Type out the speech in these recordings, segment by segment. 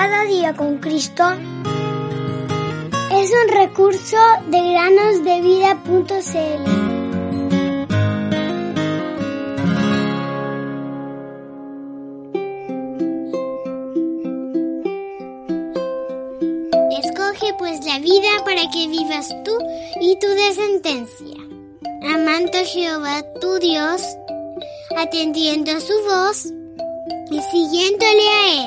Cada día con Cristo es un recurso de granosdevida.cl. Escoge pues la vida para que vivas tú y tu descendencia, amando Jehová tu Dios, atendiendo a su voz y siguiéndole a él.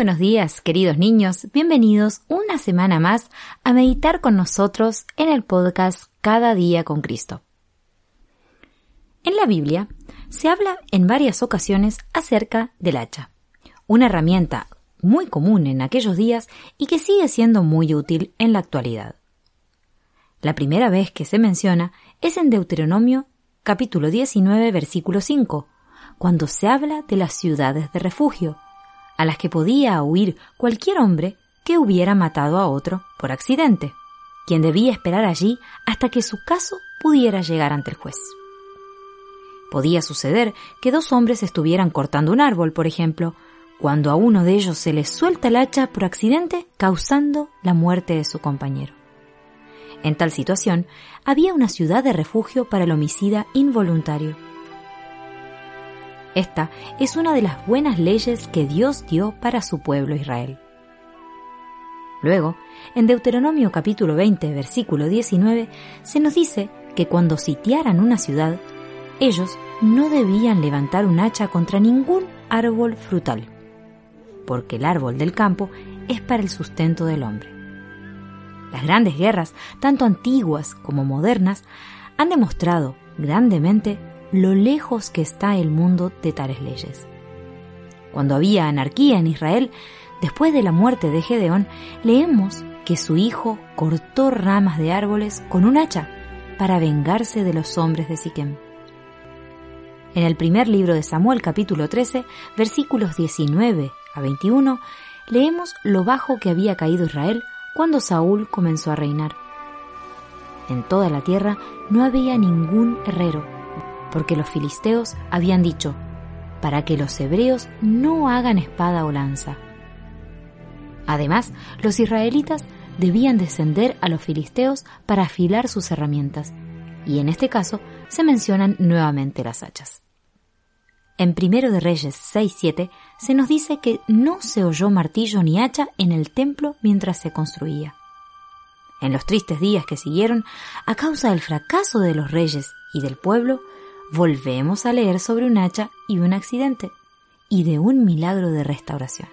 Buenos días, queridos niños. Bienvenidos una semana más a meditar con nosotros en el podcast Cada día con Cristo. En la Biblia se habla en varias ocasiones acerca del hacha, una herramienta muy común en aquellos días y que sigue siendo muy útil en la actualidad. La primera vez que se menciona es en Deuteronomio capítulo 19 versículo 5, cuando se habla de las ciudades de refugio, a las que podía huir cualquier hombre que hubiera matado a otro por accidente, quien debía esperar allí hasta que su caso pudiera llegar ante el juez. Podía suceder que dos hombres estuvieran cortando un árbol, por ejemplo, cuando a uno de ellos se le suelta el hacha por accidente, causando la muerte de su compañero. En tal situación, había una ciudad de refugio para el homicida involuntario. Esta es una de las buenas leyes que Dios dio para su pueblo Israel. Luego, en Deuteronomio capítulo 20, versículo 19, se nos dice que cuando sitiaran una ciudad, ellos no debían levantar un hacha contra ningún árbol frutal, porque el árbol del campo es para el sustento del hombre. Las grandes guerras, tanto antiguas como modernas, han demostrado grandemente lo lejos que está el mundo de tales leyes. Cuando había anarquía en Israel, después de la muerte de Gedeón, leemos que su hijo cortó ramas de árboles con un hacha para vengarse de los hombres de Siquem. En el primer libro de Samuel capítulo 13, versículos 19 a 21, leemos lo bajo que había caído Israel cuando Saúl comenzó a reinar. En toda la tierra no había ningún herrero, porque los filisteos habían dicho, para que los hebreos no hagan espada o lanza. Además, los israelitas debían descender a los filisteos para afilar sus herramientas, y en este caso se mencionan nuevamente las hachas. En Primero de Reyes 6.7 se nos dice que no se oyó martillo ni hacha en el templo mientras se construía. En los tristes días que siguieron, a causa del fracaso de los reyes y del pueblo, volvemos a leer sobre un hacha y un accidente, y de un milagro de restauración.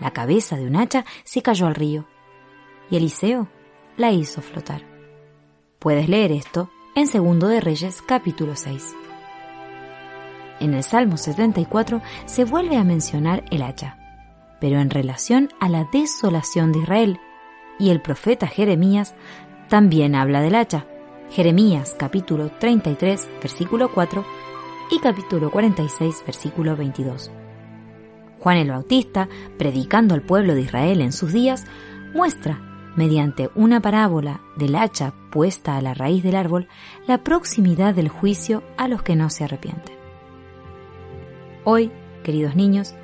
La cabeza de un hacha se cayó al río, y Eliseo la hizo flotar. Puedes leer esto en Segundo de Reyes capítulo 6. En el Salmo 74 se vuelve a mencionar el hacha, pero en relación a la desolación de Israel, y el profeta Jeremías también habla del hacha. Jeremías capítulo 33 versículo 4 y capítulo 46 versículo 22. Juan el Bautista, predicando al pueblo de Israel en sus días, muestra, mediante una parábola del hacha puesta a la raíz del árbol, la proximidad del juicio a los que no se arrepienten. Hoy, queridos niños,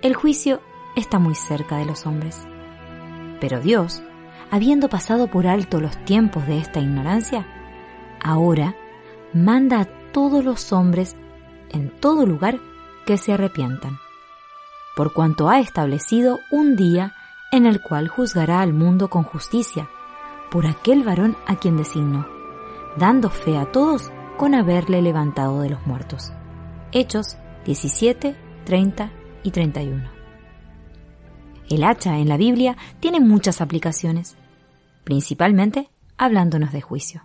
el juicio está muy cerca de los hombres. Pero Dios, habiendo pasado por alto los tiempos de esta ignorancia, ahora manda a todos los hombres en todo lugar que se arrepientan, por cuanto ha establecido un día en el cual juzgará al mundo con justicia, por aquel varón a quien designó, dando fe a todos con haberle levantado de los muertos. Hechos 17, 30 y 31. El hacha en la Biblia tiene muchas aplicaciones, principalmente hablándonos de juicio.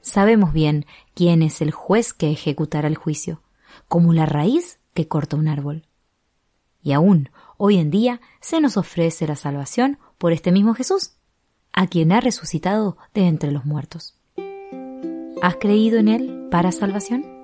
Sabemos bien quién es el juez que ejecutará el juicio, como la raíz que corta un árbol. Y aún hoy en día se nos ofrece la salvación por este mismo Jesús, a quien ha resucitado de entre los muertos. ¿Has creído en Él para salvación?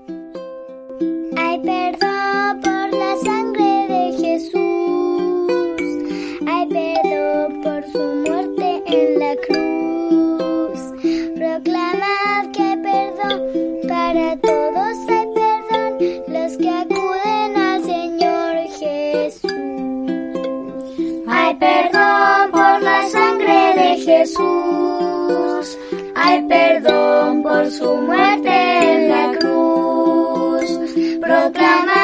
Perdón por la sangre de Jesús. Hay perdón por su muerte en la cruz. Proclama